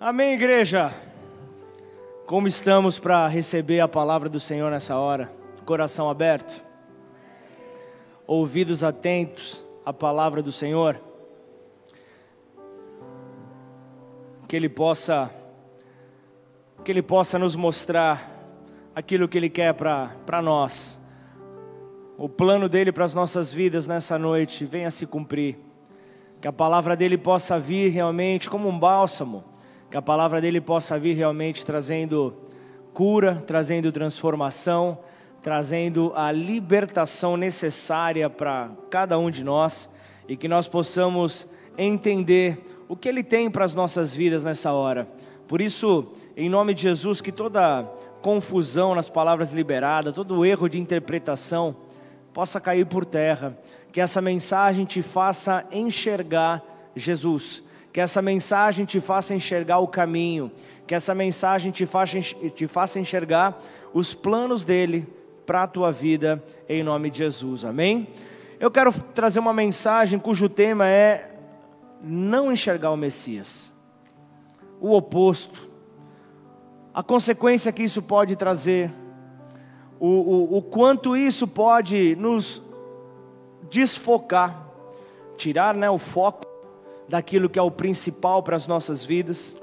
Amém, igreja. Como estamos para receber a palavra do Senhor nessa hora? Coração aberto, ouvidos atentos à palavra do Senhor. Que Ele possa, que Ele possa nos mostrar aquilo que Ele quer para nós. O plano dele para as nossas vidas nessa noite venha se cumprir. Que a palavra dele possa vir realmente como um bálsamo que a palavra dele possa vir realmente trazendo cura, trazendo transformação, trazendo a libertação necessária para cada um de nós. E que nós possamos entender o que ele tem para as nossas vidas nessa hora. Por isso, em nome de Jesus, que toda confusão nas palavras liberadas, todo erro de interpretação possa cair por terra, que essa mensagem te faça enxergar Jesus que essa mensagem te faça enxergar o caminho, que essa mensagem te faça, te faça enxergar os planos dele para a tua vida, em nome de Jesus, amém? Eu quero trazer uma mensagem cujo tema é não enxergar o Messias, o oposto, a consequência que isso pode trazer, o, o, o quanto isso pode nos desfocar, tirar né, o foco daquilo que é o principal para as nossas vidas.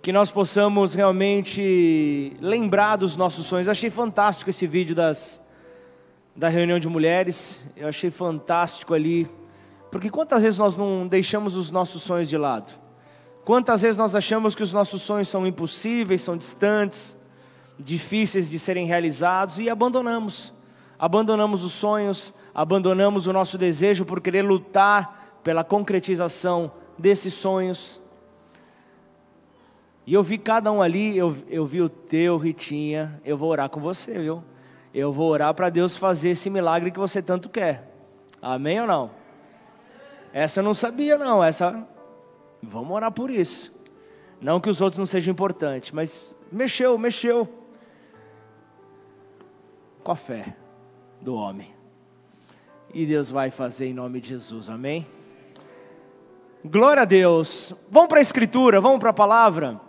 Que nós possamos realmente lembrar dos nossos sonhos. Eu achei fantástico esse vídeo das, da reunião de mulheres. Eu achei fantástico ali. Porque quantas vezes nós não deixamos os nossos sonhos de lado? Quantas vezes nós achamos que os nossos sonhos são impossíveis, são distantes, difíceis de serem realizados e abandonamos. Abandonamos os sonhos, abandonamos o nosso desejo por querer lutar pela concretização desses sonhos. E eu vi cada um ali, eu, eu vi o teu, Ritinha, eu vou orar com você, viu? Eu vou orar para Deus fazer esse milagre que você tanto quer. Amém ou não? Essa eu não sabia, não. Essa. Vamos orar por isso. Não que os outros não sejam importantes, mas mexeu, mexeu com a fé do homem. E Deus vai fazer em nome de Jesus, amém? Glória a Deus. Vamos para a Escritura, vamos para a palavra.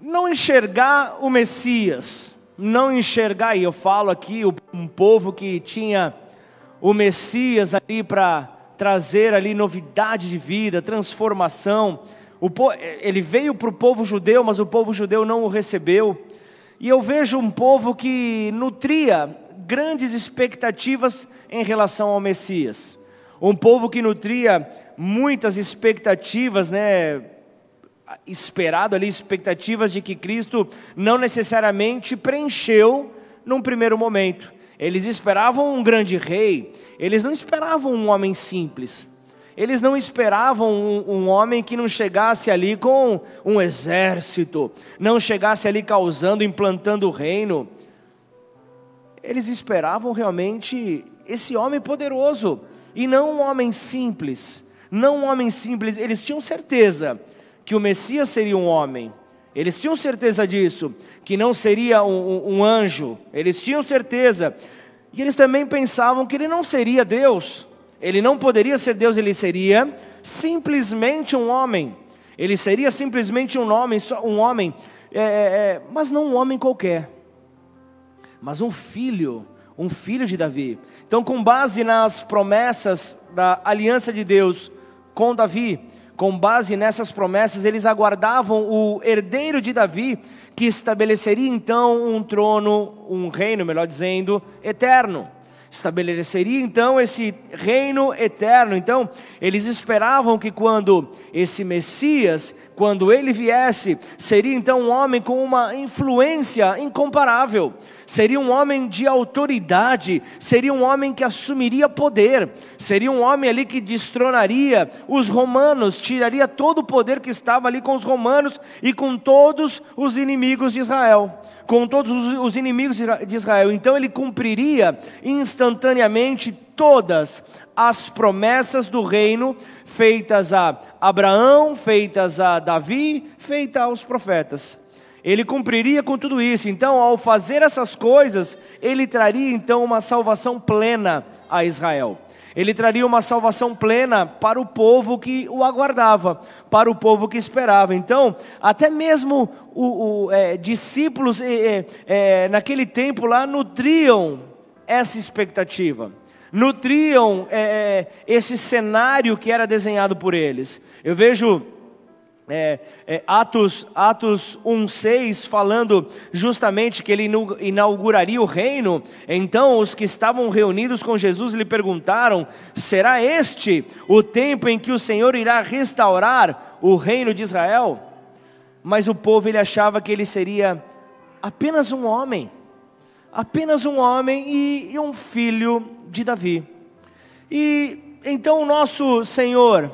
Não enxergar o Messias, não enxergar, e eu falo aqui, um povo que tinha o Messias ali para trazer ali novidade de vida, transformação. O, ele veio para o povo judeu, mas o povo judeu não o recebeu. E eu vejo um povo que nutria grandes expectativas em relação ao Messias. Um povo que nutria muitas expectativas, né? Esperado ali, expectativas de que Cristo não necessariamente preencheu num primeiro momento. Eles esperavam um grande rei, eles não esperavam um homem simples. Eles não esperavam um, um, homem que não chegasse ali com um exército, não chegasse ali causando, implantando o reino. Eles esperavam realmente esse homem poderoso, e não um homem simples, não um homem simples, eles tinham certeza que o Messias seria um homem, eles tinham certeza disso, que não seria um, um, um anjo, eles tinham certeza, e eles também pensavam que ele não seria Deus, ele não poderia ser Deus, ele seria simplesmente um homem, ele seria simplesmente um homem, um homem, é, é, é mas não um homem qualquer, mas um filho, um filho de Davi. Então, com base nas promessas da aliança de Deus com Davi, com base nessas promessas, eles aguardavam o herdeiro de Davi, que estabeleceria então um trono, um reino, melhor dizendo, eterno. Estabeleceria então esse reino eterno. Então, eles esperavam que quando esse Messias, quando ele viesse, seria então um homem com uma influência incomparável seria um homem de autoridade, seria um homem que assumiria poder, seria um homem ali que destronaria os romanos, tiraria todo o poder que estava ali com os romanos e com todos os inimigos de Israel. Com todos os inimigos de Israel. Então ele cumpriria instantaneamente todas as promessas do reino feitas a Abraão, feitas a Davi, feitas aos profetas ele cumpriria com tudo isso. Então, ao fazer essas coisas, ele traria então uma salvação plena a Israel. Ele traria uma salvação plena para o povo que o aguardava, para o povo que esperava. Então, até mesmo os é, discípulos é, é, naquele tempo lá nutriam essa expectativa, nutriam é, é, esse cenário que era desenhado por eles. Eu vejo é, é, Atos, Atos 1,6 falando justamente que ele inauguraria o reino. Então os que estavam reunidos com Jesus lhe perguntaram: será este o tempo em que o Senhor irá restaurar o reino de Israel? Mas o povo ele achava que ele seria apenas um homem, apenas um homem e, e um filho de Davi. E então o nosso Senhor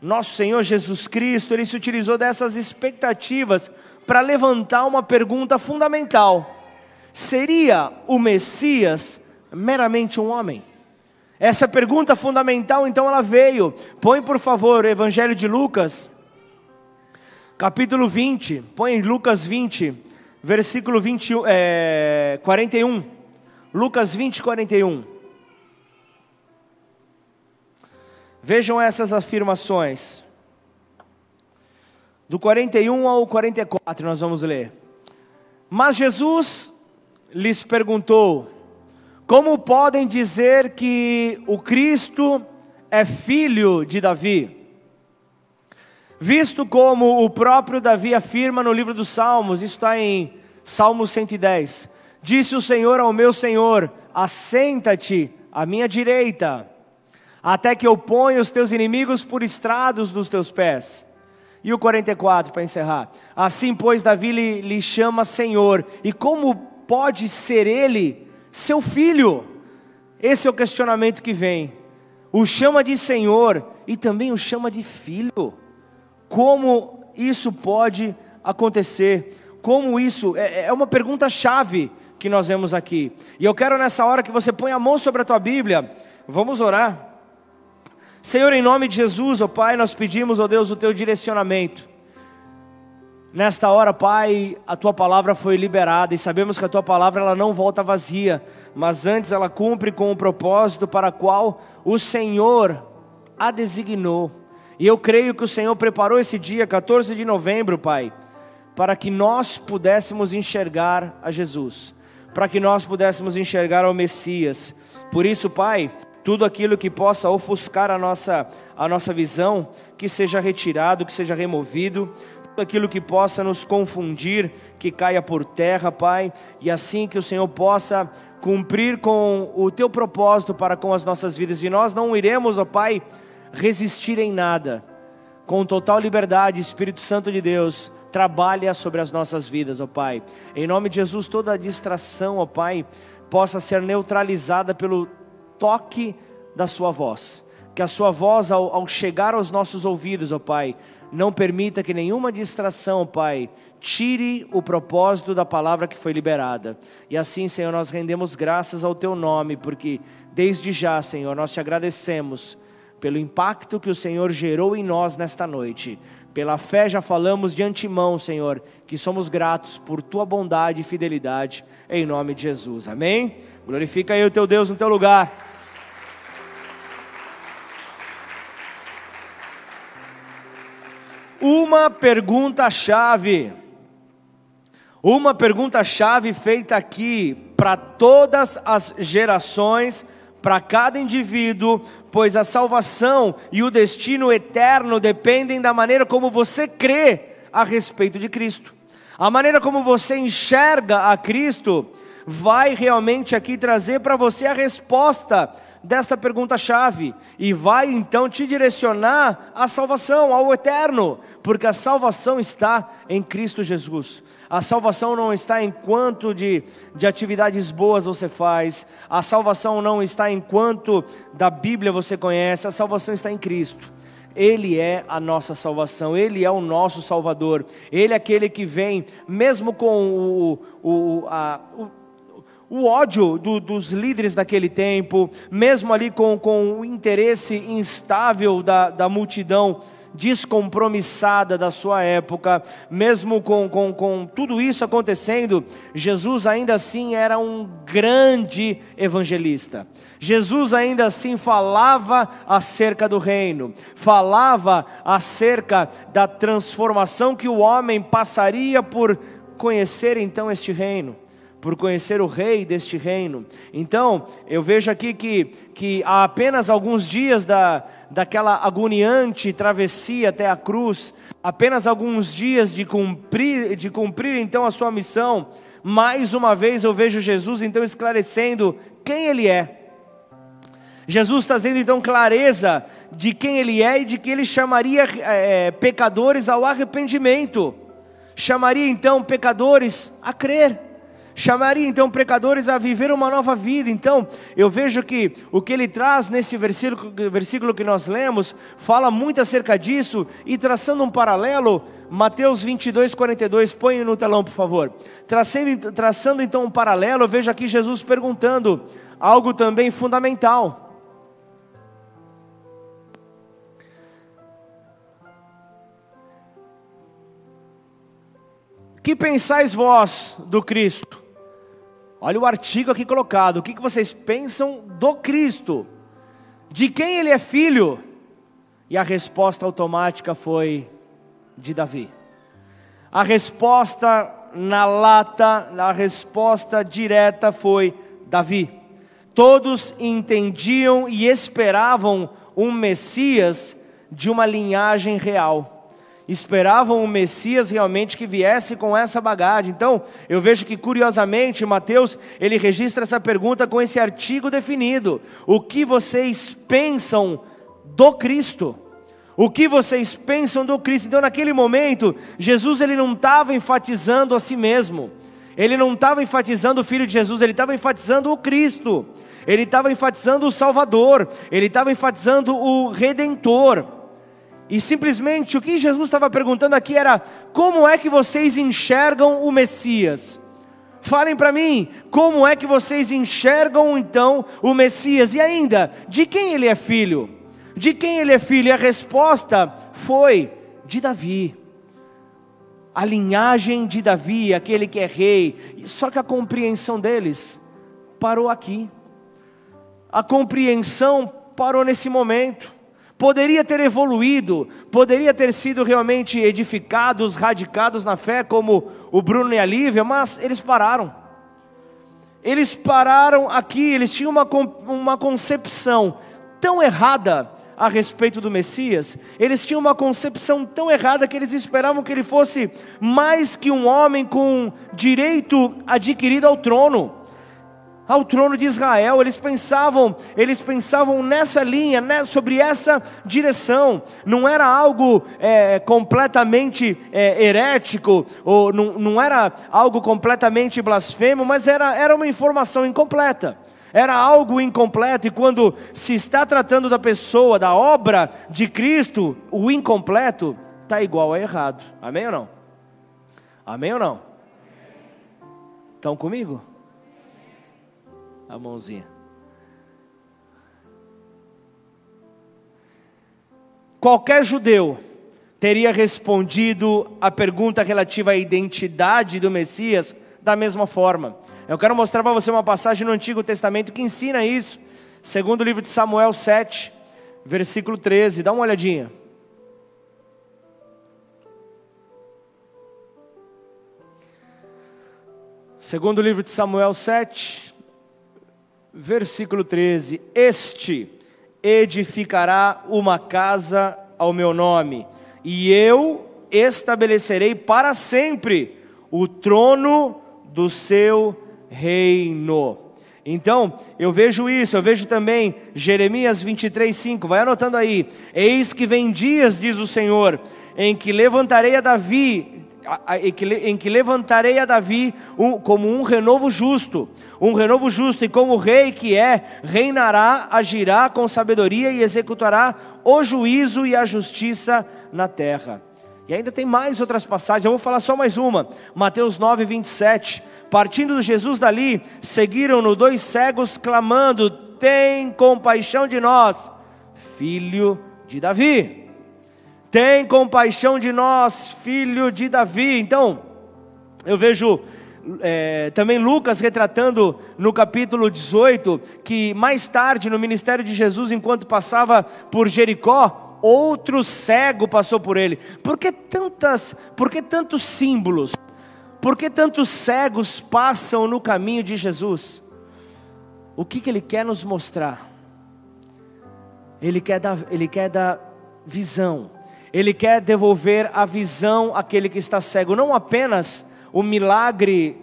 nosso Senhor Jesus Cristo, ele se utilizou dessas expectativas para levantar uma pergunta fundamental: seria o Messias meramente um homem? Essa pergunta fundamental, então, ela veio. Põe, por favor, o Evangelho de Lucas, capítulo 20. Põe Lucas 20, versículo 20, é, 41. Lucas 20, 41. Vejam essas afirmações. Do 41 ao 44 nós vamos ler. Mas Jesus lhes perguntou: Como podem dizer que o Cristo é filho de Davi? Visto como o próprio Davi afirma no livro dos Salmos, isso está em Salmo 110: Disse o Senhor ao meu Senhor: Assenta-te à minha direita até que eu ponha os teus inimigos por estrados dos teus pés. E o 44, para encerrar. Assim, pois, Davi lhe, lhe chama Senhor, e como pode ser ele seu filho? Esse é o questionamento que vem. O chama de Senhor e também o chama de filho. Como isso pode acontecer? Como isso? É, é uma pergunta chave que nós vemos aqui. E eu quero nessa hora que você ponha a mão sobre a tua Bíblia. Vamos orar. Senhor, em nome de Jesus, ó oh Pai, nós pedimos, ó oh Deus, o teu direcionamento. Nesta hora, Pai, a tua palavra foi liberada e sabemos que a tua palavra ela não volta vazia, mas antes ela cumpre com o propósito para qual o Senhor a designou. E eu creio que o Senhor preparou esse dia, 14 de novembro, Pai, para que nós pudéssemos enxergar a Jesus, para que nós pudéssemos enxergar ao Messias. Por isso, Pai, tudo aquilo que possa ofuscar a nossa, a nossa visão, que seja retirado, que seja removido, tudo aquilo que possa nos confundir, que caia por terra, Pai, e assim que o Senhor possa cumprir com o teu propósito para com as nossas vidas, e nós não iremos, ó Pai, resistir em nada, com total liberdade, Espírito Santo de Deus, trabalha sobre as nossas vidas, ó Pai. Em nome de Jesus, toda distração, ó Pai, possa ser neutralizada pelo toque da sua voz. Que a sua voz, ao, ao chegar aos nossos ouvidos, ó Pai, não permita que nenhuma distração, Pai, tire o propósito da palavra que foi liberada. E assim, Senhor, nós rendemos graças ao Teu nome, porque desde já, Senhor, nós te agradecemos pelo impacto que o Senhor gerou em nós nesta noite. Pela fé já falamos de antemão, Senhor, que somos gratos por Tua bondade e fidelidade, em nome de Jesus. Amém? Glorifica aí o Teu Deus no Teu lugar. uma pergunta-chave. Uma pergunta-chave feita aqui para todas as gerações, para cada indivíduo, pois a salvação e o destino eterno dependem da maneira como você crê a respeito de Cristo. A maneira como você enxerga a Cristo vai realmente aqui trazer para você a resposta desta pergunta-chave e vai então te direcionar à salvação, ao eterno, porque a salvação está em Cristo Jesus. A salvação não está em quanto de, de atividades boas você faz, a salvação não está em quanto da Bíblia você conhece, a salvação está em Cristo. Ele é a nossa salvação, Ele é o nosso Salvador, Ele é aquele que vem, mesmo com o, o, a, o o ódio do, dos líderes daquele tempo, mesmo ali com, com o interesse instável da, da multidão descompromissada da sua época, mesmo com, com, com tudo isso acontecendo, Jesus ainda assim era um grande evangelista. Jesus ainda assim falava acerca do reino, falava acerca da transformação que o homem passaria por conhecer então este reino por conhecer o rei deste reino. Então, eu vejo aqui que, que há apenas alguns dias da, daquela agoniante travessia até a cruz, apenas alguns dias de cumprir, de cumprir então a sua missão, mais uma vez eu vejo Jesus então esclarecendo quem Ele é. Jesus trazendo então clareza de quem Ele é e de que Ele chamaria é, pecadores ao arrependimento, chamaria então pecadores a crer chamaria então pecadores a viver uma nova vida. Então, eu vejo que o que ele traz nesse versículo, versículo que nós lemos, fala muito acerca disso, e traçando um paralelo, Mateus 22, 42, põe no telão, por favor. Traçando, traçando então um paralelo, eu vejo aqui Jesus perguntando algo também fundamental. Que pensais vós do Cristo? Olha o artigo aqui colocado. O que vocês pensam do Cristo? De quem ele é filho? E a resposta automática foi de Davi. A resposta na lata, a resposta direta foi Davi. Todos entendiam e esperavam um Messias de uma linhagem real esperavam o Messias realmente que viesse com essa bagagem. Então, eu vejo que curiosamente Mateus, ele registra essa pergunta com esse artigo definido: O que vocês pensam do Cristo? O que vocês pensam do Cristo? Então, naquele momento, Jesus ele não estava enfatizando a si mesmo. Ele não estava enfatizando o Filho de Jesus, ele estava enfatizando o Cristo. Ele estava enfatizando o Salvador, ele estava enfatizando o Redentor. E simplesmente o que Jesus estava perguntando aqui era: como é que vocês enxergam o Messias? Falem para mim, como é que vocês enxergam então o Messias? E ainda, de quem ele é filho? De quem ele é filho? E a resposta foi de Davi. A linhagem de Davi, aquele que é rei. Só que a compreensão deles parou aqui. A compreensão parou nesse momento poderia ter evoluído, poderia ter sido realmente edificados, radicados na fé, como o Bruno e a Lívia, mas eles pararam. Eles pararam aqui, eles tinham uma, uma concepção tão errada a respeito do Messias, eles tinham uma concepção tão errada que eles esperavam que ele fosse mais que um homem com direito adquirido ao trono ao trono de Israel. Eles pensavam, eles pensavam nessa linha, né, sobre essa direção. Não era algo é, completamente é, herético, ou não, não era algo completamente blasfemo, mas era, era uma informação incompleta. Era algo incompleto, e quando se está tratando da pessoa, da obra de Cristo, o incompleto está igual a errado. Amém ou não? Amém ou não? Estão comigo? A mãozinha. Qualquer judeu teria respondido a pergunta relativa à identidade do Messias da mesma forma. Eu quero mostrar para você uma passagem no Antigo Testamento que ensina isso. Segundo o livro de Samuel 7, versículo 13. Dá uma olhadinha. Segundo o livro de Samuel 7, versículo 13: Este edificará uma casa ao meu nome, e eu estabelecerei para sempre o trono do seu reino. Então, eu vejo isso, eu vejo também Jeremias 23, 5, vai anotando aí: Eis que vem dias, diz o Senhor, em que levantarei a Davi em que levantarei a Davi como um renovo justo, um renovo justo, e como rei que é, reinará, agirá com sabedoria e executará o juízo e a justiça na terra. E ainda tem mais outras passagens, eu vou falar só mais uma. Mateus 9, 27. Partindo de Jesus dali, seguiram-no dois cegos, clamando: Tem compaixão de nós, filho de Davi. Tem compaixão de nós, filho de Davi. Então, eu vejo é, também Lucas retratando no capítulo 18 que mais tarde, no ministério de Jesus, enquanto passava por Jericó, outro cego passou por ele. Por que tantas, por que tantos símbolos? Por que tantos cegos passam no caminho de Jesus? O que, que ele quer nos mostrar? Ele quer dar, ele quer dar visão. Ele quer devolver a visão àquele que está cego, não apenas o milagre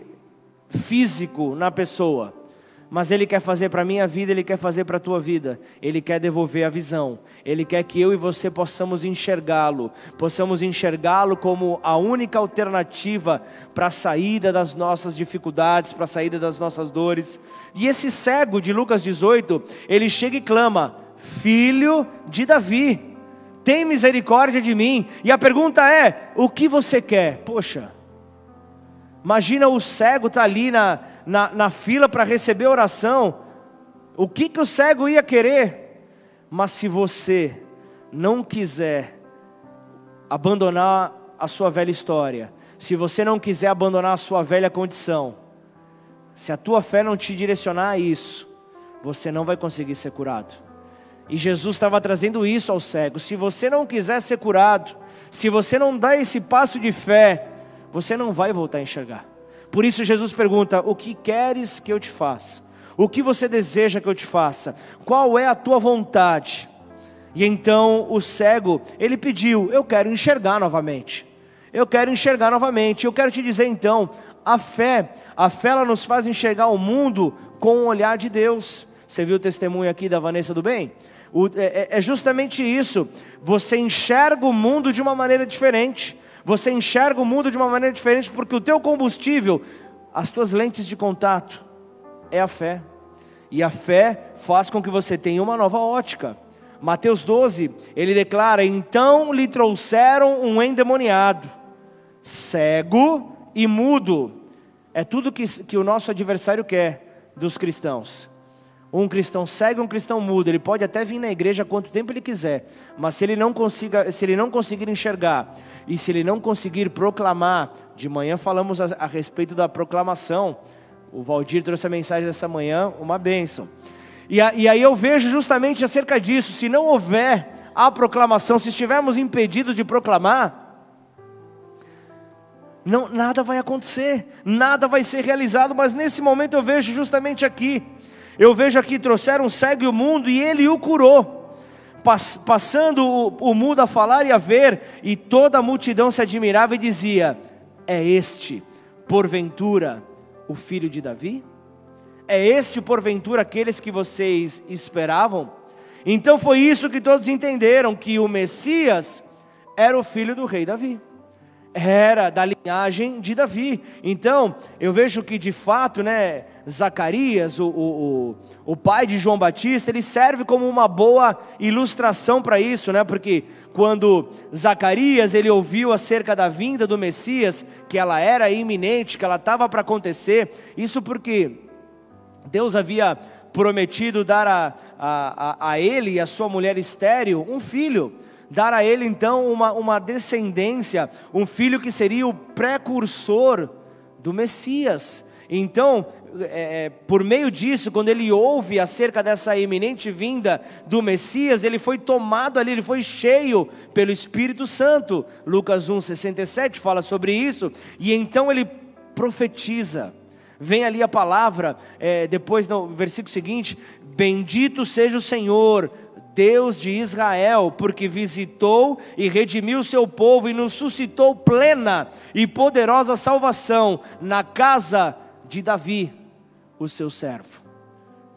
físico na pessoa, mas Ele quer fazer para a minha vida, Ele quer fazer para a tua vida, Ele quer devolver a visão, Ele quer que eu e você possamos enxergá-lo, possamos enxergá-lo como a única alternativa para a saída das nossas dificuldades, para a saída das nossas dores. E esse cego de Lucas 18, ele chega e clama: Filho de Davi, tem misericórdia de mim. E a pergunta é: o que você quer? Poxa, Imagina o cego estar tá ali na, na, na fila para receber oração. O que, que o cego ia querer? Mas se você não quiser abandonar a sua velha história, se você não quiser abandonar a sua velha condição, se a tua fé não te direcionar a isso, você não vai conseguir ser curado. E Jesus estava trazendo isso ao cego. Se você não quiser ser curado, se você não dá esse passo de fé, você não vai voltar a enxergar. Por isso Jesus pergunta: O que queres que eu te faça? O que você deseja que eu te faça? Qual é a tua vontade? E então o cego, ele pediu: Eu quero enxergar novamente. Eu quero enxergar novamente. Eu quero te dizer então, a fé, a fé ela nos faz enxergar o mundo com o olhar de Deus. Você viu o testemunho aqui da Vanessa do Bem? O, é, é, é justamente isso. Você enxerga o mundo de uma maneira diferente. Você enxerga o mundo de uma maneira diferente porque o teu combustível, as tuas lentes de contato, é a fé. E a fé faz com que você tenha uma nova ótica. Mateus 12, ele declara: Então lhe trouxeram um endemoniado, cego e mudo. É tudo que, que o nosso adversário quer dos cristãos um cristão cego um cristão mudo, ele pode até vir na igreja quanto tempo ele quiser, mas se ele não consiga, se ele não conseguir enxergar e se ele não conseguir proclamar, de manhã falamos a, a respeito da proclamação. O Valdir trouxe a mensagem dessa manhã, uma bênção. E, a, e aí eu vejo justamente acerca disso, se não houver a proclamação, se estivermos impedidos de proclamar, não, nada vai acontecer, nada vai ser realizado, mas nesse momento eu vejo justamente aqui, eu vejo aqui, trouxeram um cego o mundo e ele o curou. passando o, o mundo a falar e a ver, e toda a multidão se admirava e dizia: É este, porventura, o filho de Davi? É este, porventura, aqueles que vocês esperavam? Então foi isso que todos entenderam: que o Messias era o filho do rei Davi era da linhagem de Davi. Então, eu vejo que de fato, né, Zacarias, o, o, o pai de João Batista, ele serve como uma boa ilustração para isso, né, porque quando Zacarias ele ouviu acerca da vinda do Messias, que ela era iminente, que ela estava para acontecer, isso porque Deus havia prometido dar a, a, a, a ele e a sua mulher estéril um filho dar a ele então uma, uma descendência, um filho que seria o precursor do Messias. Então, é, é, por meio disso, quando ele ouve acerca dessa iminente vinda do Messias, ele foi tomado ali, ele foi cheio pelo Espírito Santo. Lucas 1,67 fala sobre isso, e então ele profetiza. Vem ali a palavra, é, depois no versículo seguinte: Bendito seja o Senhor, Deus de Israel, porque visitou e redimiu seu povo e nos suscitou plena e poderosa salvação na casa de Davi, o seu servo.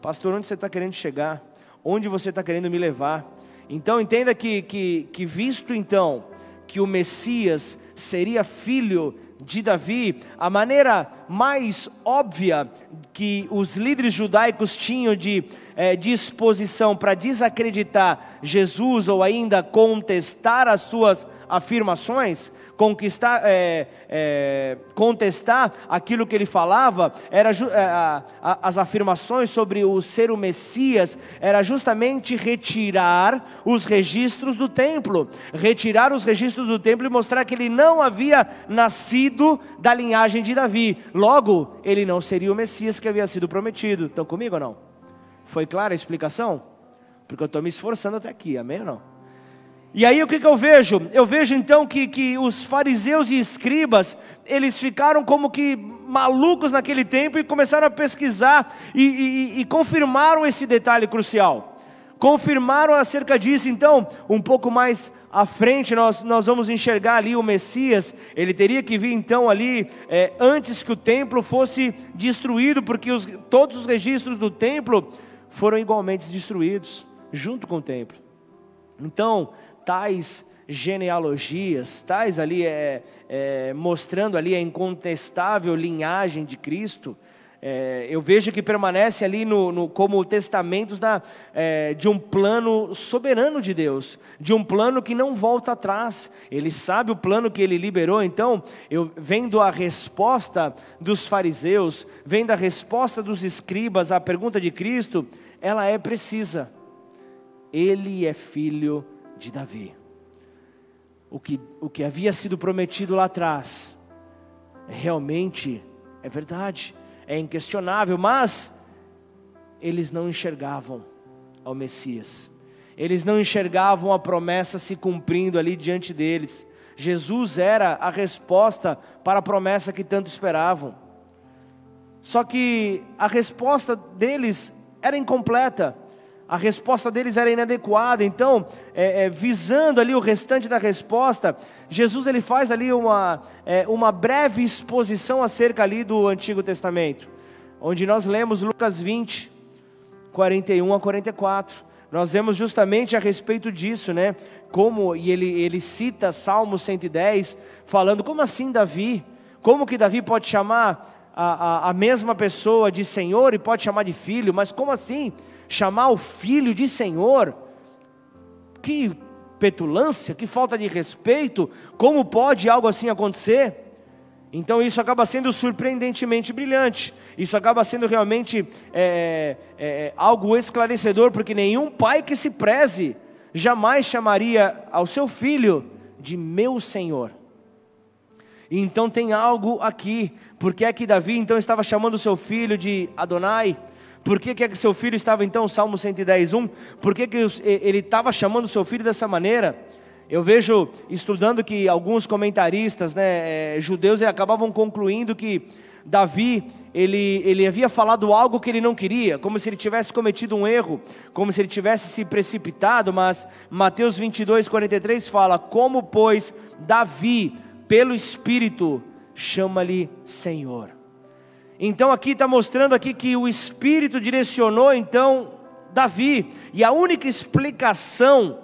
Pastor, onde você está querendo chegar? Onde você está querendo me levar? Então entenda que, que, que visto então que o Messias seria filho de Davi, a maneira mais óbvia que os líderes judaicos tinham de é, disposição para desacreditar Jesus ou ainda contestar as suas afirmações, conquistar, é, é, contestar aquilo que ele falava, era é, a, a, as afirmações sobre o ser o Messias, era justamente retirar os registros do templo, retirar os registros do templo e mostrar que ele não havia nascido da linhagem de Davi, logo, ele não seria o Messias que havia sido prometido. Estão comigo ou não? Foi clara a explicação? Porque eu estou me esforçando até aqui, amém ou não? E aí o que, que eu vejo? Eu vejo então que, que os fariseus e escribas, eles ficaram como que malucos naquele tempo e começaram a pesquisar e, e, e confirmaram esse detalhe crucial. Confirmaram acerca disso, então, um pouco mais à frente nós, nós vamos enxergar ali o Messias, ele teria que vir então ali é, antes que o templo fosse destruído, porque os, todos os registros do templo foram igualmente destruídos, junto com o templo. Então, tais genealogias, tais ali é, é, mostrando ali a incontestável linhagem de Cristo, é, eu vejo que permanece ali no, no como testamentos da, é, de um plano soberano de Deus, de um plano que não volta atrás. Ele sabe o plano que ele liberou. Então, eu vendo a resposta dos fariseus, vendo a resposta dos escribas à pergunta de Cristo, ela é precisa. Ele é filho de Davi. O que, o que havia sido prometido lá atrás, realmente é verdade, é inquestionável, mas eles não enxergavam ao Messias, eles não enxergavam a promessa se cumprindo ali diante deles. Jesus era a resposta para a promessa que tanto esperavam. Só que a resposta deles era incompleta a resposta deles era inadequada. Então, é, é, visando ali o restante da resposta, Jesus ele faz ali uma, é, uma breve exposição acerca ali do Antigo Testamento, onde nós lemos Lucas 20, 41 a 44. Nós vemos justamente a respeito disso, né? Como, e ele, ele cita Salmo 110, falando, como assim Davi? Como que Davi pode chamar a, a, a mesma pessoa de Senhor e pode chamar de filho? Mas como assim? Chamar o filho de Senhor. Que petulância, que falta de respeito, como pode algo assim acontecer? Então isso acaba sendo surpreendentemente brilhante, isso acaba sendo realmente é, é, é, algo esclarecedor, porque nenhum pai que se preze jamais chamaria ao seu filho de meu Senhor. então tem algo aqui, porque é que Davi então estava chamando o seu filho de Adonai? Por que, é que seu filho estava então, Salmo 110, 1? Por que, que ele estava chamando seu filho dessa maneira? Eu vejo, estudando que alguns comentaristas, né, é, judeus, acabavam concluindo que Davi, ele, ele havia falado algo que ele não queria, como se ele tivesse cometido um erro, como se ele tivesse se precipitado, mas Mateus 22, 43 fala: Como, pois, Davi, pelo Espírito, chama-lhe Senhor. Então aqui está mostrando aqui que o Espírito direcionou então Davi, e a única explicação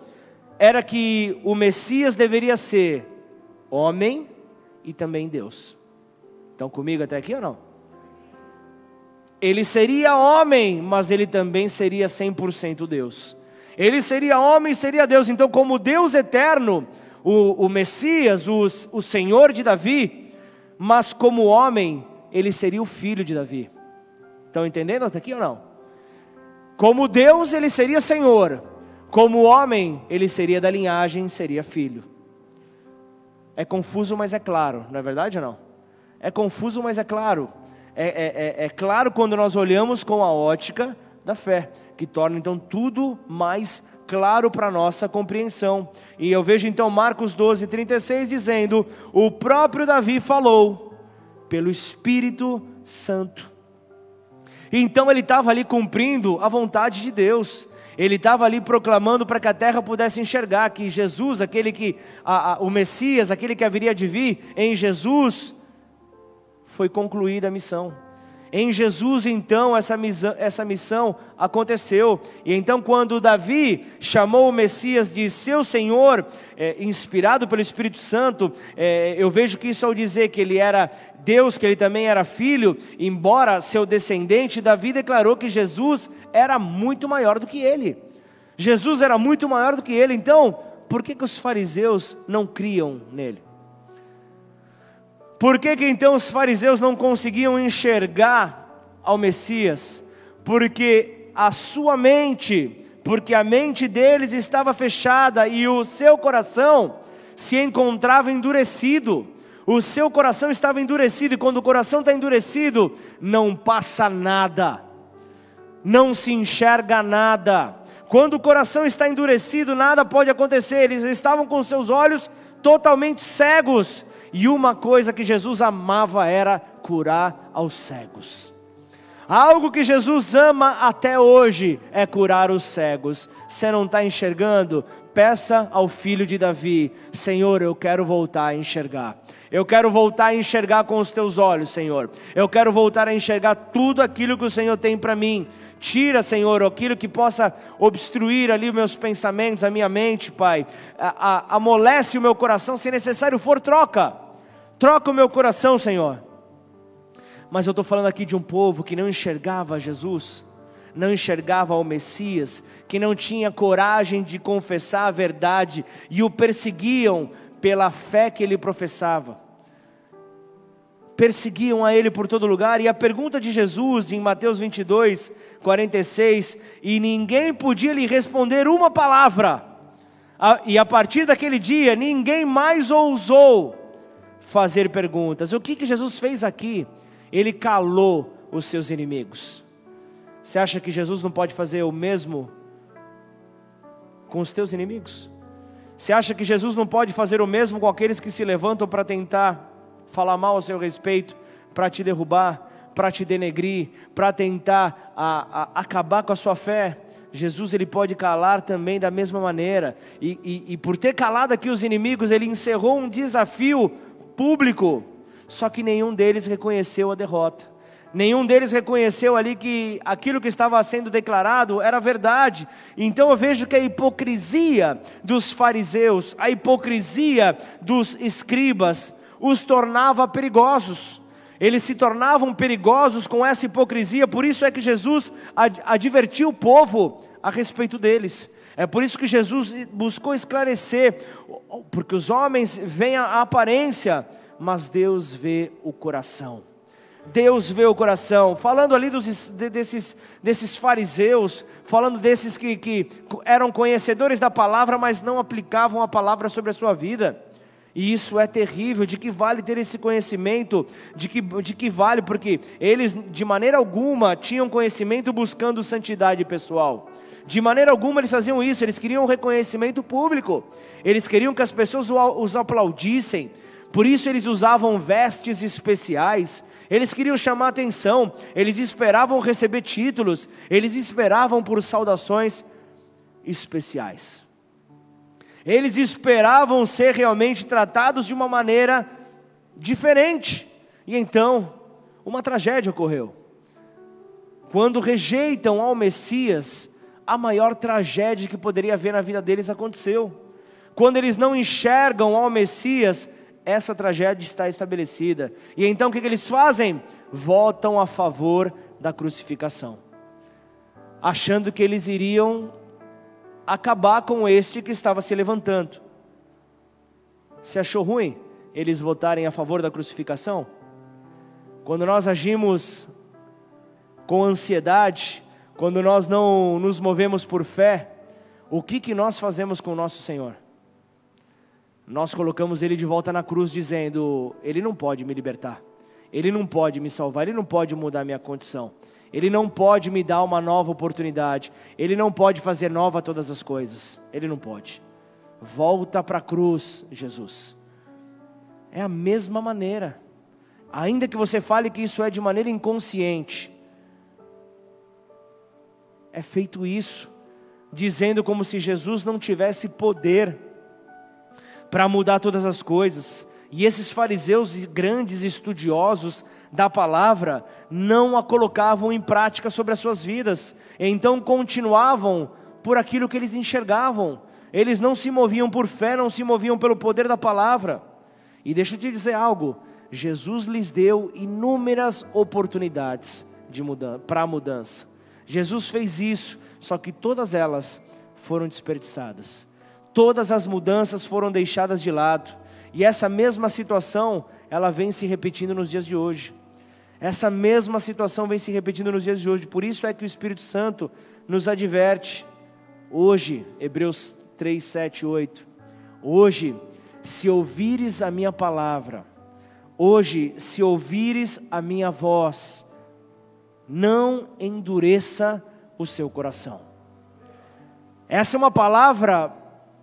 era que o Messias deveria ser homem e também Deus. Estão comigo até aqui ou não? Ele seria homem, mas ele também seria 100% Deus. Ele seria homem e seria Deus. Então, como Deus eterno, o, o Messias, o, o Senhor de Davi, mas como homem, ele seria o filho de Davi. Estão entendendo até aqui ou não? Como Deus, ele seria Senhor. Como homem, ele seria da linhagem, seria filho. É confuso, mas é claro, não é verdade ou não? É confuso, mas é claro. É, é, é, é claro quando nós olhamos com a ótica da fé, que torna então tudo mais claro para nossa compreensão. E eu vejo então Marcos 12, 36 dizendo: O próprio Davi falou pelo Espírito Santo. Então ele estava ali cumprindo a vontade de Deus. Ele estava ali proclamando para que a terra pudesse enxergar que Jesus, aquele que, a, a, o Messias, aquele que haveria de vir em Jesus, foi concluída a missão. Em Jesus, então, essa missão, essa missão aconteceu. E então, quando Davi chamou o Messias de seu Senhor, é, inspirado pelo Espírito Santo, é, eu vejo que isso ao dizer que ele era Deus, que ele também era filho, embora seu descendente, Davi declarou que Jesus era muito maior do que ele. Jesus era muito maior do que ele, então, por que, que os fariseus não criam nele? Por que, que então os fariseus não conseguiam enxergar ao Messias? Porque a sua mente, porque a mente deles estava fechada e o seu coração se encontrava endurecido. O seu coração estava endurecido, e quando o coração está endurecido, não passa nada, não se enxerga nada. Quando o coração está endurecido, nada pode acontecer. Eles estavam com seus olhos totalmente cegos e uma coisa que Jesus amava era curar aos cegos. Algo que Jesus ama até hoje é curar os cegos. Você não está enxergando? Peça ao filho de Davi: Senhor, eu quero voltar a enxergar. Eu quero voltar a enxergar com os teus olhos, Senhor. Eu quero voltar a enxergar tudo aquilo que o Senhor tem para mim. Tira, Senhor, aquilo que possa obstruir ali meus pensamentos, a minha mente, Pai. amolece o meu coração, se necessário for, troca. Troca o meu coração, Senhor. Mas eu estou falando aqui de um povo que não enxergava Jesus, não enxergava o Messias, que não tinha coragem de confessar a verdade e o perseguiam pela fé que ele professava. Perseguiam a ele por todo lugar, e a pergunta de Jesus em Mateus 22, 46, e ninguém podia lhe responder uma palavra, e a partir daquele dia ninguém mais ousou fazer perguntas. O que, que Jesus fez aqui? Ele calou os seus inimigos. Você acha que Jesus não pode fazer o mesmo com os teus inimigos? Você acha que Jesus não pode fazer o mesmo com aqueles que se levantam para tentar falar mal a seu respeito, para te derrubar, para te denegrir, para tentar a, a, acabar com a sua fé? Jesus ele pode calar também da mesma maneira, e, e, e por ter calado aqui os inimigos, ele encerrou um desafio público, só que nenhum deles reconheceu a derrota. Nenhum deles reconheceu ali que aquilo que estava sendo declarado era verdade. Então eu vejo que a hipocrisia dos fariseus, a hipocrisia dos escribas, os tornava perigosos. Eles se tornavam perigosos com essa hipocrisia, por isso é que Jesus advertiu o povo a respeito deles. É por isso que Jesus buscou esclarecer, porque os homens veem a aparência, mas Deus vê o coração. Deus vê o coração. Falando ali dos, desses, desses fariseus, falando desses que, que eram conhecedores da palavra, mas não aplicavam a palavra sobre a sua vida. E isso é terrível. De que vale ter esse conhecimento? De que, de que vale? Porque eles, de maneira alguma, tinham conhecimento buscando santidade pessoal. De maneira alguma eles faziam isso, eles queriam um reconhecimento público, eles queriam que as pessoas os aplaudissem, por isso eles usavam vestes especiais, eles queriam chamar atenção, eles esperavam receber títulos, eles esperavam por saudações especiais. Eles esperavam ser realmente tratados de uma maneira diferente. E então, uma tragédia ocorreu. Quando rejeitam ao Messias, a maior tragédia que poderia haver na vida deles aconteceu. Quando eles não enxergam ao Messias, essa tragédia está estabelecida. E então o que, eles fazem? Votam a favor da crucificação, achando que eles iriam acabar com este que estava se levantando. Se achou ruim eles votarem a favor da crucificação? Quando nós agimos com ansiedade, quando nós não nos movemos por fé, o que, que nós fazemos com o nosso Senhor? Nós colocamos Ele de volta na cruz, dizendo: Ele não pode me libertar, Ele não pode me salvar, Ele não pode mudar minha condição, Ele não pode me dar uma nova oportunidade, Ele não pode fazer nova todas as coisas, Ele não pode. Volta para a cruz, Jesus. É a mesma maneira, ainda que você fale que isso é de maneira inconsciente, é feito isso, dizendo como se Jesus não tivesse poder para mudar todas as coisas. E esses fariseus grandes estudiosos da palavra não a colocavam em prática sobre as suas vidas, então continuavam por aquilo que eles enxergavam. Eles não se moviam por fé, não se moviam pelo poder da palavra. E deixa eu te dizer algo: Jesus lhes deu inúmeras oportunidades mudança, para a mudança. Jesus fez isso, só que todas elas foram desperdiçadas. Todas as mudanças foram deixadas de lado. E essa mesma situação, ela vem se repetindo nos dias de hoje. Essa mesma situação vem se repetindo nos dias de hoje. Por isso é que o Espírito Santo nos adverte. Hoje, Hebreus 3, 7, 8. Hoje, se ouvires a minha palavra, hoje, se ouvires a minha voz, não endureça o seu coração. Essa é uma palavra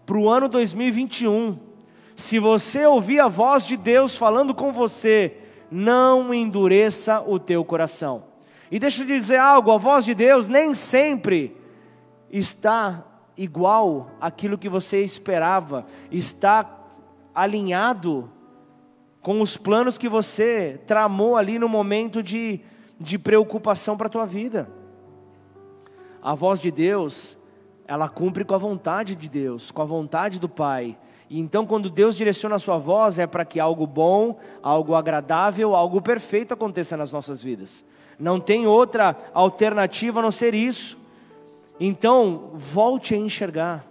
para o ano 2021. Se você ouvir a voz de Deus falando com você, não endureça o teu coração. E deixa eu te dizer algo: a voz de Deus nem sempre está igual àquilo que você esperava, está alinhado com os planos que você tramou ali no momento de, de preocupação para a tua vida. A voz de Deus, ela cumpre com a vontade de Deus, com a vontade do Pai. E então, quando Deus direciona a sua voz, é para que algo bom, algo agradável, algo perfeito aconteça nas nossas vidas. Não tem outra alternativa a não ser isso. Então, volte a enxergar.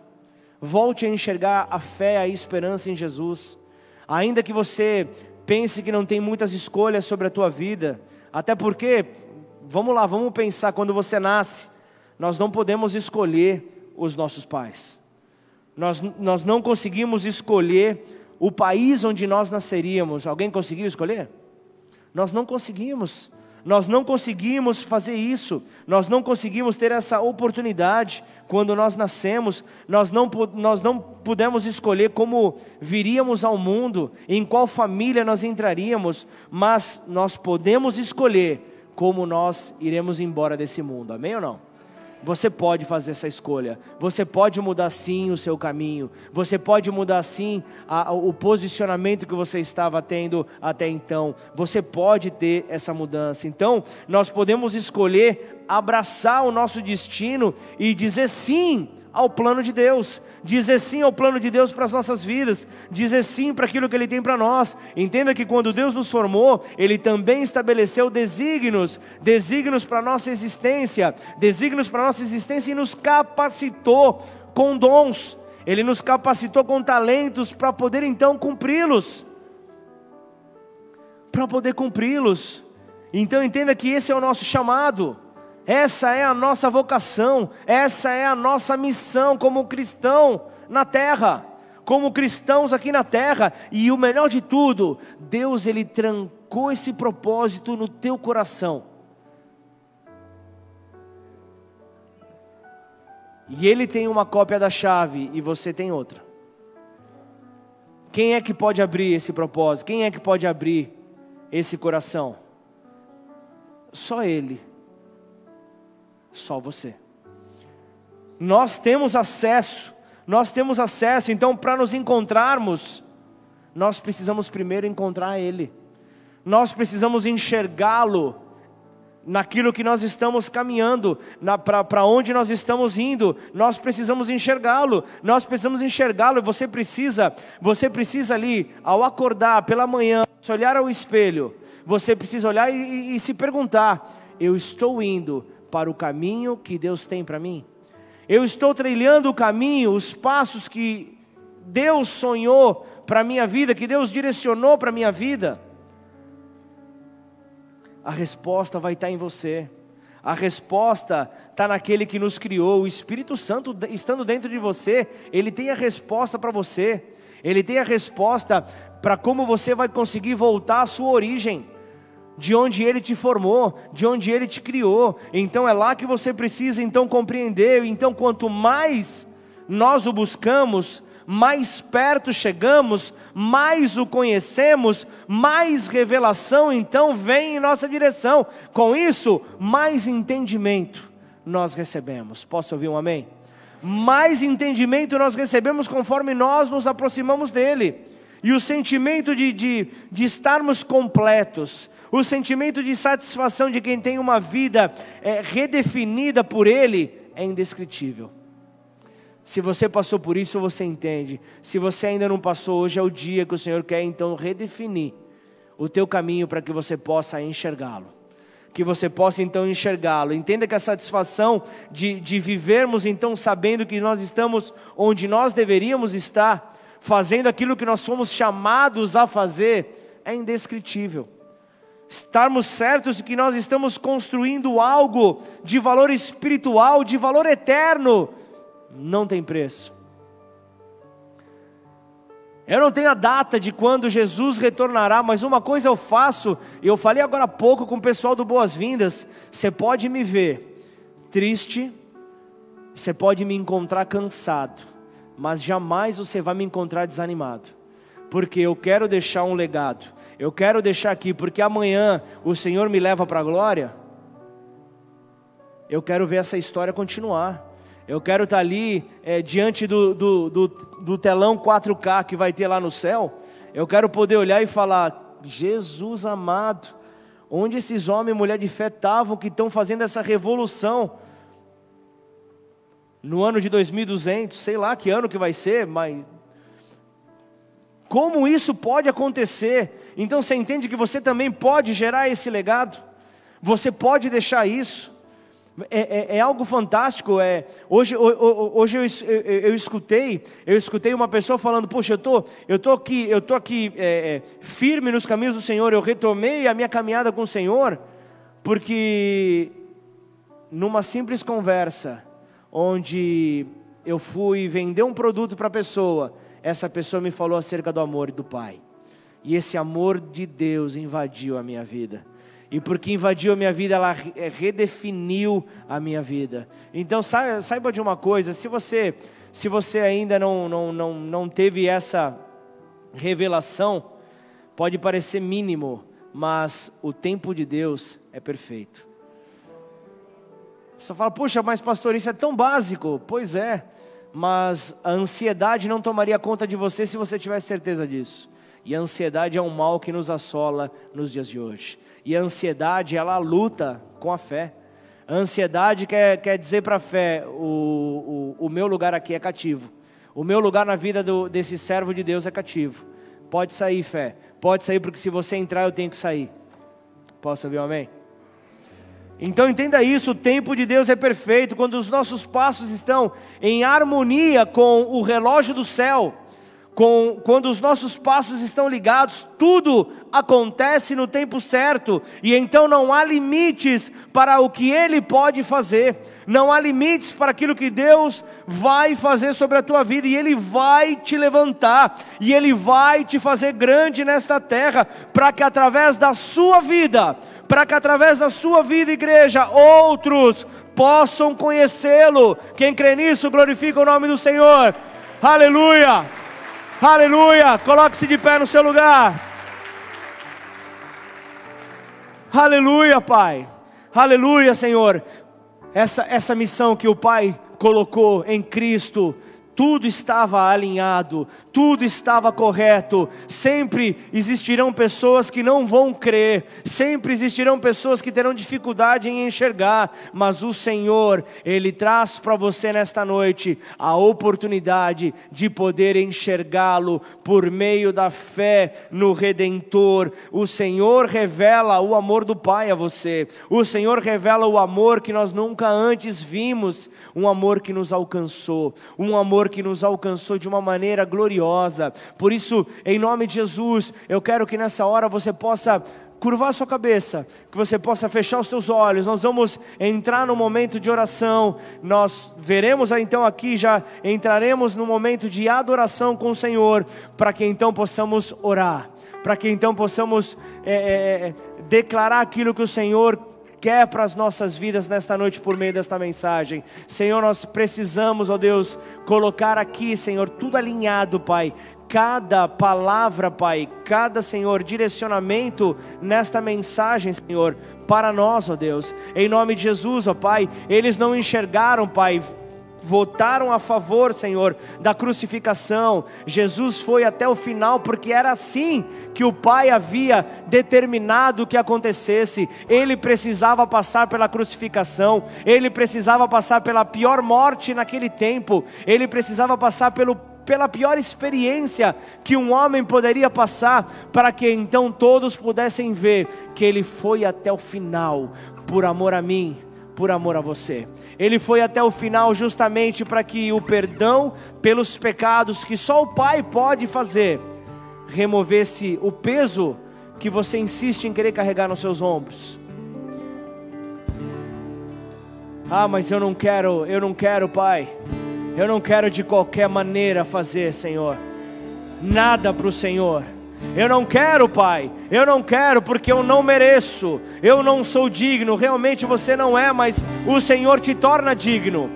Volte a enxergar a fé, a esperança em Jesus. Ainda que você pense que não tem muitas escolhas sobre a tua vida, até porque, vamos lá, vamos pensar, quando você nasce, nós não podemos escolher os nossos pais. Nós, nós não conseguimos escolher o país onde nós nasceríamos. Alguém conseguiu escolher? Nós não conseguimos. Nós não conseguimos fazer isso, nós não conseguimos ter essa oportunidade. Quando nós nascemos, nós não, nós não pudemos escolher como viríamos ao mundo, em qual família nós entraríamos, mas nós podemos escolher como nós iremos embora desse mundo, amém ou não? Você pode fazer essa escolha. Você pode mudar sim o seu caminho. Você pode mudar sim a, a, o posicionamento que você estava tendo até então. Você pode ter essa mudança. Então, nós podemos escolher abraçar o nosso destino e dizer sim ao plano de Deus, dizer sim ao plano de Deus para as nossas vidas, dizer sim para aquilo que Ele tem para nós. Entenda que quando Deus nos formou, Ele também estabeleceu desígnios, desígnios para a nossa existência, desígnios para a nossa existência e nos capacitou com dons, Ele nos capacitou com talentos para poder então cumpri-los. Para poder cumpri-los. Então entenda que esse é o nosso chamado. Essa é a nossa vocação, essa é a nossa missão como cristão na terra, como cristãos aqui na terra. E o melhor de tudo, Deus ele trancou esse propósito no teu coração. E ele tem uma cópia da chave e você tem outra. Quem é que pode abrir esse propósito? Quem é que pode abrir esse coração? Só ele só você. Nós temos acesso, nós temos acesso, então para nos encontrarmos, nós precisamos primeiro encontrar Ele, nós precisamos enxergá-lo naquilo que nós estamos caminhando, para onde nós estamos indo, nós precisamos enxergá-lo, nós precisamos enxergá-lo, você precisa, você precisa ali, ao acordar pela manhã, se olhar ao espelho, você precisa olhar e, e, e se perguntar: eu estou indo para o caminho que Deus tem para mim? Eu estou trilhando o caminho, os passos que Deus sonhou para a minha vida, que Deus direcionou para a minha vida? A resposta vai estar em você. A resposta está naquele que nos criou. O Espírito Santo, estando dentro de você, ele tem a resposta para você. Ele tem a resposta para como você vai conseguir voltar à sua origem de onde ele te formou, de onde ele te criou. Então é lá que você precisa então compreender. Então quanto mais nós o buscamos, mais perto chegamos, mais o conhecemos, mais revelação então vem em nossa direção. Com isso, mais entendimento nós recebemos. Posso ouvir um amém? Mais entendimento nós recebemos conforme nós nos aproximamos dele. e o sentimento de, de, de estarmos completos, o sentimento de satisfação de quem tem uma vida é, redefinida por Ele é indescritível. Se você passou por isso, você entende. Se você ainda não passou, hoje é o dia que o Senhor quer então redefinir o teu caminho para que você possa enxergá-lo. Que você possa então enxergá-lo. Entenda que a satisfação de, de vivermos então sabendo que nós estamos onde nós deveríamos estar, fazendo aquilo que nós fomos chamados a fazer, é indescritível. Estarmos certos de que nós estamos construindo algo de valor espiritual, de valor eterno, não tem preço. Eu não tenho a data de quando Jesus retornará, mas uma coisa eu faço, eu falei agora há pouco com o pessoal do Boas-Vindas: você pode me ver triste, você pode me encontrar cansado, mas jamais você vai me encontrar desanimado, porque eu quero deixar um legado, eu quero deixar aqui, porque amanhã o Senhor me leva para a glória, eu quero ver essa história continuar. Eu quero estar ali é, diante do, do, do, do telão 4K que vai ter lá no céu. Eu quero poder olhar e falar: Jesus amado, onde esses homens e mulher de fé estavam que estão fazendo essa revolução? No ano de 2200, sei lá que ano que vai ser, mas como isso pode acontecer? Então você entende que você também pode gerar esse legado? Você pode deixar isso? É, é, é, algo fantástico. É, hoje hoje eu, eu, eu, escutei eu escutei uma pessoa falando: Poxa, eu tô eu tô aqui eu tô aqui é, é, firme nos caminhos do Senhor. Eu retomei a minha caminhada com o Senhor porque numa simples conversa onde eu fui vender um produto para a pessoa, essa pessoa me falou acerca do amor do Pai e esse amor de Deus invadiu a minha vida e porque invadiu a minha vida, ela é, redefiniu a minha vida. Então saiba de uma coisa: se você, se você ainda não, não, não, não teve essa revelação, pode parecer mínimo, mas o tempo de Deus é perfeito. Você fala, puxa, mas pastor, isso é tão básico. Pois é, mas a ansiedade não tomaria conta de você se você tivesse certeza disso. E a ansiedade é um mal que nos assola nos dias de hoje. E a ansiedade, ela luta com a fé. A ansiedade quer, quer dizer para a fé: o, o, o meu lugar aqui é cativo. O meu lugar na vida do, desse servo de Deus é cativo. Pode sair, fé. Pode sair, porque se você entrar, eu tenho que sair. Posso ouvir um amém? Então entenda isso: o tempo de Deus é perfeito. Quando os nossos passos estão em harmonia com o relógio do céu com, quando os nossos passos estão ligados, tudo acontece no tempo certo, e então não há limites para o que Ele pode fazer, não há limites para aquilo que Deus vai fazer sobre a tua vida, e Ele vai te levantar, e Ele vai te fazer grande nesta terra, para que através da sua vida, para que através da sua vida, igreja, outros possam conhecê-lo. Quem crê nisso, glorifica o nome do Senhor. Aleluia. Aleluia! Coloque-se de pé no seu lugar. Aleluia, Pai. Aleluia, Senhor. Essa, essa missão que o Pai colocou em Cristo tudo estava alinhado, tudo estava correto. Sempre existirão pessoas que não vão crer, sempre existirão pessoas que terão dificuldade em enxergar, mas o Senhor, Ele traz para você nesta noite a oportunidade de poder enxergá-lo por meio da fé no Redentor. O Senhor revela o amor do Pai a você, o Senhor revela o amor que nós nunca antes vimos, um amor que nos alcançou, um amor que nos alcançou de uma maneira gloriosa. Por isso, em nome de Jesus, eu quero que nessa hora você possa curvar sua cabeça, que você possa fechar os seus olhos. Nós vamos entrar no momento de oração. Nós veremos então aqui já entraremos no momento de adoração com o Senhor, para que então possamos orar, para que então possamos é, é, declarar aquilo que o Senhor quer para as nossas vidas nesta noite por meio desta mensagem. Senhor, nós precisamos, ó Deus, colocar aqui, Senhor, tudo alinhado, Pai. Cada palavra, Pai, cada, Senhor, direcionamento nesta mensagem, Senhor, para nós, ó Deus, em nome de Jesus, ó Pai, eles não enxergaram, Pai, votaram a favor, Senhor, da crucificação. Jesus foi até o final, porque era assim que o Pai havia determinado que acontecesse. Ele precisava passar pela crucificação, ele precisava passar pela pior morte naquele tempo, ele precisava passar pelo pela pior experiência que um homem poderia passar, para que então todos pudessem ver que ele foi até o final, por amor a mim, por amor a você. Ele foi até o final justamente para que o perdão pelos pecados que só o Pai pode fazer removesse o peso que você insiste em querer carregar nos seus ombros. Ah, mas eu não quero, eu não quero, Pai. Eu não quero de qualquer maneira fazer, Senhor. Nada para o Senhor. Eu não quero, Pai. Eu não quero porque eu não mereço. Eu não sou digno. Realmente você não é, mas o Senhor te torna digno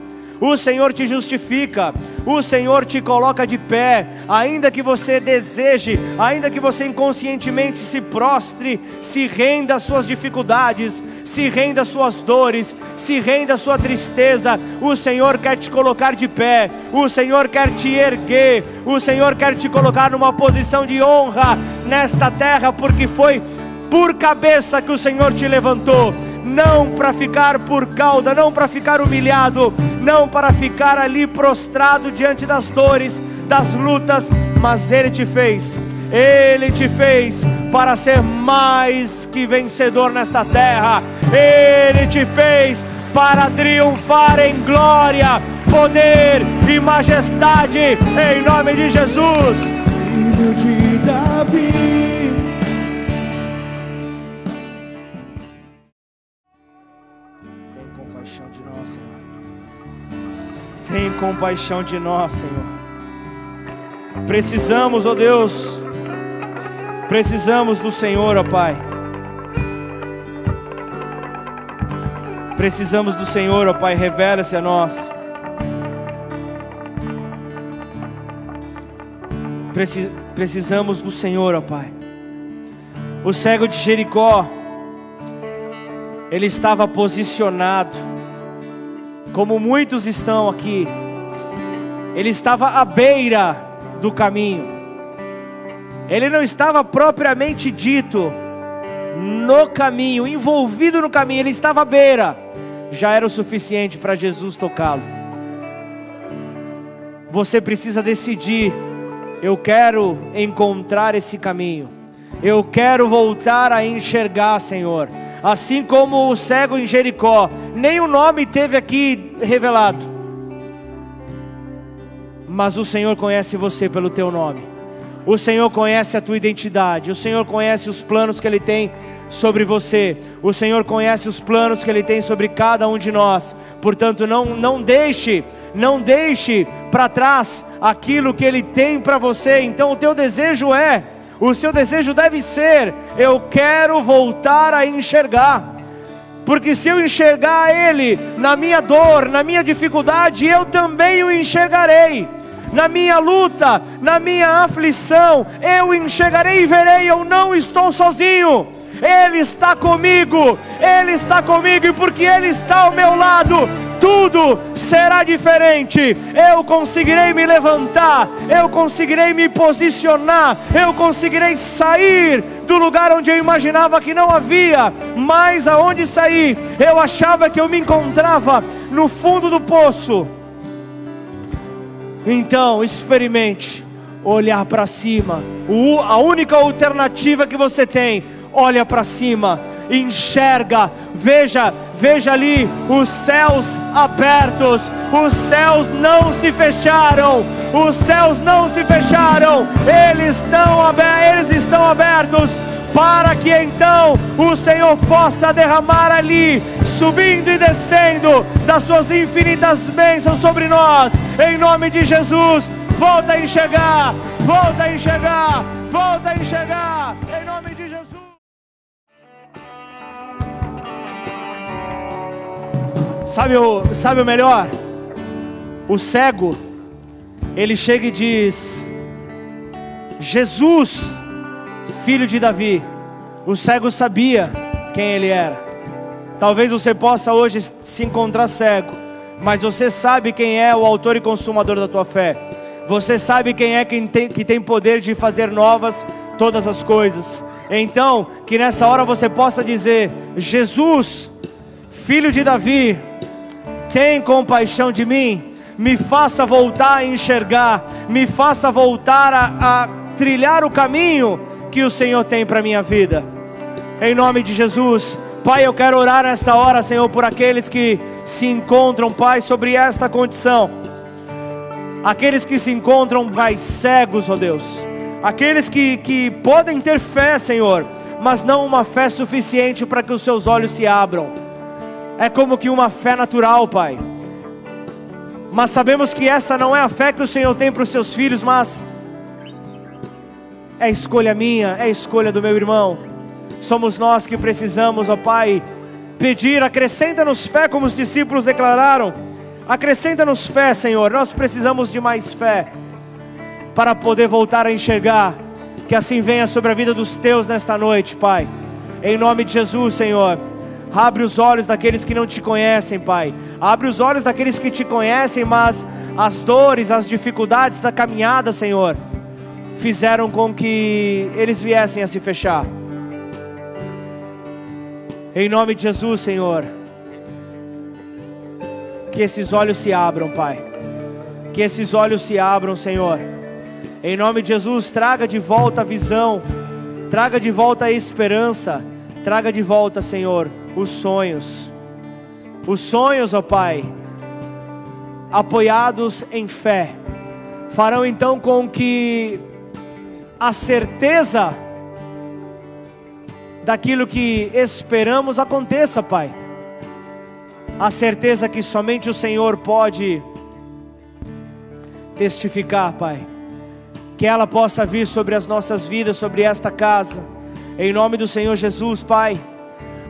o Senhor te justifica, o Senhor te coloca de pé, ainda que você deseje, ainda que você inconscientemente se prostre, se renda às suas dificuldades, se renda às suas dores, se renda à sua tristeza, o Senhor quer te colocar de pé, o Senhor quer te erguer, o Senhor quer te colocar numa posição de honra nesta terra, porque foi por cabeça que o Senhor te levantou não para ficar por cauda, não para ficar humilhado, não para ficar ali prostrado diante das dores, das lutas, mas Ele te fez, Ele te fez para ser mais que vencedor nesta terra, Ele te fez para triunfar em glória, poder e majestade, em nome de Jesus. Filho de Davi. Tem compaixão de nós, Senhor. Precisamos, ó oh Deus, precisamos do Senhor, ó oh Pai. Precisamos do Senhor, ó oh Pai, revela-se a nós. Precisamos do Senhor, ó Pai. O cego de Jericó, ele estava posicionado como muitos estão aqui, ele estava à beira do caminho, ele não estava propriamente dito no caminho, envolvido no caminho, ele estava à beira, já era o suficiente para Jesus tocá-lo. Você precisa decidir: eu quero encontrar esse caminho, eu quero voltar a enxergar, Senhor assim como o cego em Jericó, nem o nome teve aqui revelado. Mas o Senhor conhece você pelo teu nome. O Senhor conhece a tua identidade. O Senhor conhece os planos que Ele tem sobre você. O Senhor conhece os planos que Ele tem sobre cada um de nós. Portanto, não, não deixe, não deixe para trás aquilo que Ele tem para você. Então, o teu desejo é o seu desejo deve ser: eu quero voltar a enxergar. Porque se eu enxergar Ele na minha dor, na minha dificuldade, eu também o enxergarei. Na minha luta, na minha aflição, eu enxergarei e verei, eu não estou sozinho. Ele está comigo, Ele está comigo, e porque Ele está ao meu lado, tudo será diferente. Eu conseguirei me levantar, eu conseguirei me posicionar, eu conseguirei sair do lugar onde eu imaginava que não havia mais aonde sair. Eu achava que eu me encontrava no fundo do poço. Então, experimente olhar para cima. a única alternativa que você tem, olha para cima, enxerga, veja Veja ali os céus abertos, os céus não se fecharam, os céus não se fecharam, eles estão abertos, eles estão abertos para que então o Senhor possa derramar ali, subindo e descendo das suas infinitas bênçãos sobre nós, em nome de Jesus. Volta a enxergar, volta a enxergar, volta a enxergar, Sabe o, sabe o melhor? O cego, ele chega e diz: Jesus, filho de Davi. O cego sabia quem ele era. Talvez você possa hoje se encontrar cego, mas você sabe quem é o autor e consumador da tua fé. Você sabe quem é quem tem, que tem poder de fazer novas todas as coisas. Então, que nessa hora você possa dizer: Jesus, filho de Davi, tem compaixão de mim, me faça voltar a enxergar, me faça voltar a, a trilhar o caminho que o Senhor tem para minha vida. Em nome de Jesus, Pai, eu quero orar nesta hora, Senhor, por aqueles que se encontram, Pai, sobre esta condição. Aqueles que se encontram mais cegos, ó Deus aqueles que, que podem ter fé, Senhor, mas não uma fé suficiente para que os seus olhos se abram. É como que uma fé natural, Pai. Mas sabemos que essa não é a fé que o Senhor tem para os seus filhos, mas é escolha minha, é escolha do meu irmão. Somos nós que precisamos, ó Pai, pedir, acrescenta-nos fé, como os discípulos declararam. Acrescenta-nos fé, Senhor. Nós precisamos de mais fé para poder voltar a enxergar. Que assim venha sobre a vida dos teus nesta noite, Pai. Em nome de Jesus, Senhor. Abre os olhos daqueles que não te conhecem, Pai. Abre os olhos daqueles que te conhecem, mas as dores, as dificuldades da caminhada, Senhor, fizeram com que eles viessem a se fechar. Em nome de Jesus, Senhor. Que esses olhos se abram, Pai. Que esses olhos se abram, Senhor em nome de Jesus, traga de volta a visão, traga de volta a esperança, traga de volta, Senhor, os sonhos. Os sonhos, ó Pai, apoiados em fé, farão então com que a certeza daquilo que esperamos aconteça, Pai. A certeza que somente o Senhor pode testificar, Pai que ela possa vir sobre as nossas vidas, sobre esta casa, em nome do Senhor Jesus, Pai.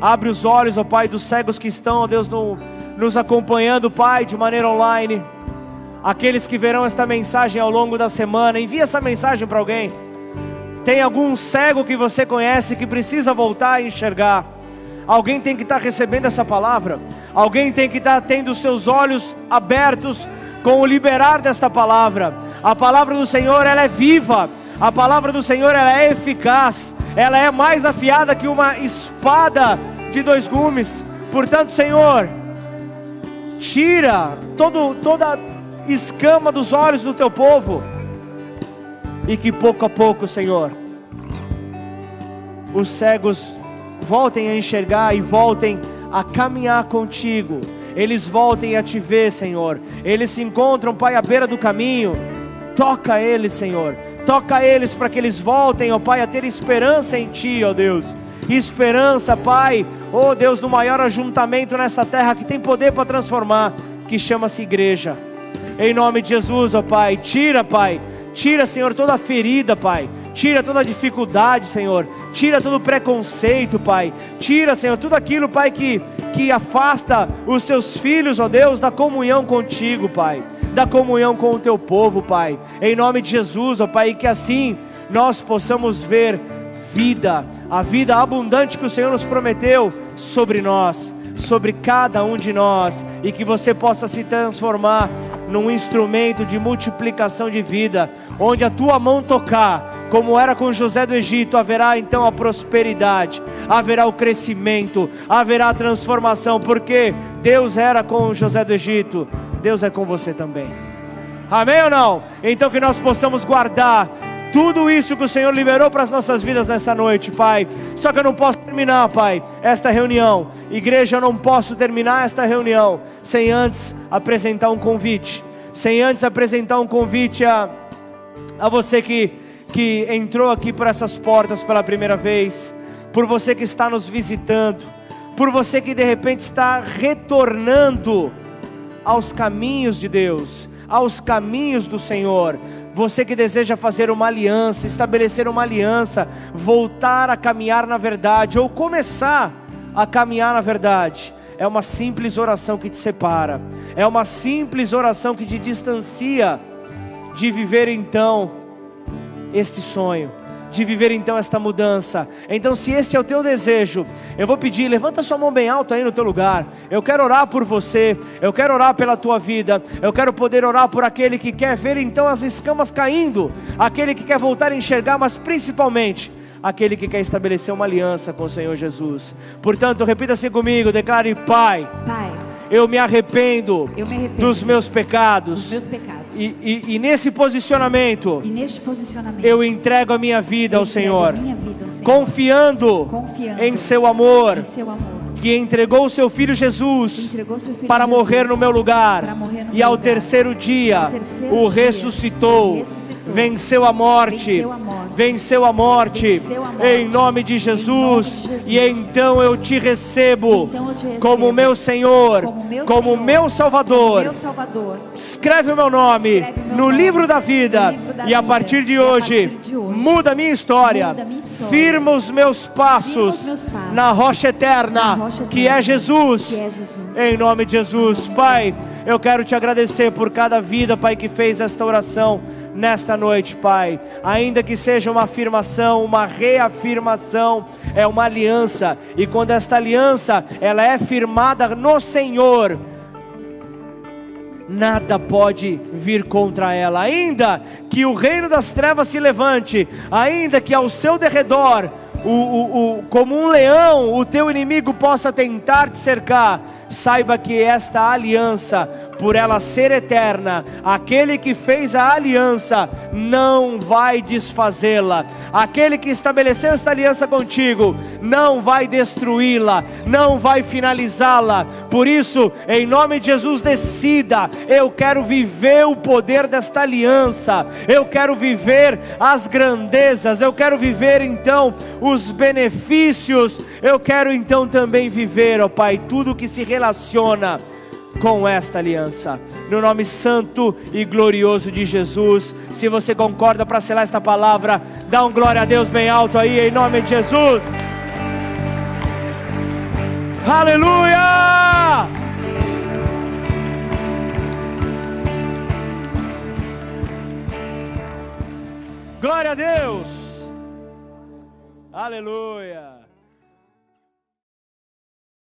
Abre os olhos, ó Pai, dos cegos que estão, ó Deus, no, nos acompanhando, Pai, de maneira online. Aqueles que verão esta mensagem ao longo da semana, envia essa mensagem para alguém. Tem algum cego que você conhece que precisa voltar a enxergar? Alguém tem que estar tá recebendo essa palavra. Alguém tem que estar tá tendo seus olhos abertos com o liberar desta palavra. A palavra do Senhor, ela é viva. A palavra do Senhor, ela é eficaz. Ela é mais afiada que uma espada de dois gumes. Portanto, Senhor, tira todo, toda escama dos olhos do teu povo. E que pouco a pouco, Senhor, os cegos voltem a enxergar e voltem a caminhar contigo eles voltem a te ver, Senhor. Eles se encontram, Pai, à beira do caminho. Toca eles, Senhor. Toca eles para que eles voltem, ó Pai, a ter esperança em Ti, ó Deus. Esperança, Pai, ó Deus, no maior ajuntamento nessa terra que tem poder para transformar, que chama-se igreja. Em nome de Jesus, ó Pai, tira, Pai, tira, Senhor, toda ferida, Pai. Tira toda dificuldade, Senhor. Tira todo preconceito, Pai. Tira, Senhor, tudo aquilo, Pai, que que afasta os seus filhos, ó Deus, da comunhão contigo, Pai, da comunhão com o teu povo, Pai, em nome de Jesus, ó Pai, que assim nós possamos ver vida, a vida abundante que o Senhor nos prometeu sobre nós, sobre cada um de nós, e que você possa se transformar num instrumento de multiplicação de vida, onde a tua mão tocar, como era com José do Egito, haverá então a prosperidade, haverá o crescimento, haverá a transformação, porque Deus era com José do Egito, Deus é com você também. Amém ou não? Então que nós possamos guardar tudo isso que o Senhor liberou para as nossas vidas nessa noite, Pai. Só que eu não posso terminar, Pai, esta reunião. Igreja, eu não posso terminar esta reunião sem antes apresentar um convite. Sem antes apresentar um convite a, a você que, que entrou aqui por essas portas pela primeira vez, por você que está nos visitando, por você que de repente está retornando aos caminhos de Deus, aos caminhos do Senhor. Você que deseja fazer uma aliança, estabelecer uma aliança, voltar a caminhar na verdade, ou começar a caminhar na verdade, é uma simples oração que te separa, é uma simples oração que te distancia de viver então este sonho, de viver então esta mudança. Então, se este é o teu desejo, eu vou pedir, levanta sua mão bem alto aí no teu lugar. Eu quero orar por você, eu quero orar pela tua vida, eu quero poder orar por aquele que quer ver então as escamas caindo, aquele que quer voltar a enxergar, mas principalmente aquele que quer estabelecer uma aliança com o Senhor Jesus. Portanto, repita-se comigo, declare: Pai, Pai, eu me arrependo, eu me arrependo dos meus pecados. dos meus pecados. E, e- e nesse posicionamento, E neste posicionamento, eu entrego a minha vida ao Senhor, minha vida ao Senhor, confiando confiando em seu amor, em seu amor, que entregou o seu filho Jesus seu filho para Jesus morrer no meu lugar, e ao lugar. terceiro dia Ao terceiro o dia, ressuscitou, o ressuscitou. Venceu a morte, Venceu a morte. em nome de Jesus, e então eu te recebo, Então eu te recebo como meu Senhor, como meu Salvador. Escreve o meu nome no livro da vida. e a partir de hoje, muda a minha história, firma os meus passos, na rocha eterna, é que é Jesus. Em nome de Jesus, Pai, eu quero te agradecer por cada vida, Pai, que fez esta oração nesta noite, Pai. Ainda que seja uma afirmação, uma reafirmação, é uma aliança. E quando esta aliança, ela é firmada no Senhor, nada pode vir contra ela. Ainda que o reino das trevas se levante, ainda que ao seu derredor, o, o, o, como um leão, o teu inimigo possa tentar te cercar, saiba que esta aliança, por ela ser eterna, aquele que fez a aliança não vai desfazê-la. Aquele que estabeleceu esta aliança contigo não vai destruí-la, não vai finalizá-la. Por isso, em nome de Jesus, decida: eu quero viver o poder desta aliança, eu quero viver as grandezas, eu quero viver então os benefícios, eu quero então também viver, ó Pai, tudo que se relaciona com esta aliança. No nome santo e glorioso de Jesus. Se você concorda para selar esta palavra, dá um glória a Deus bem alto aí, em nome de Jesus. Aleluia! Glória a Deus! Aleluia!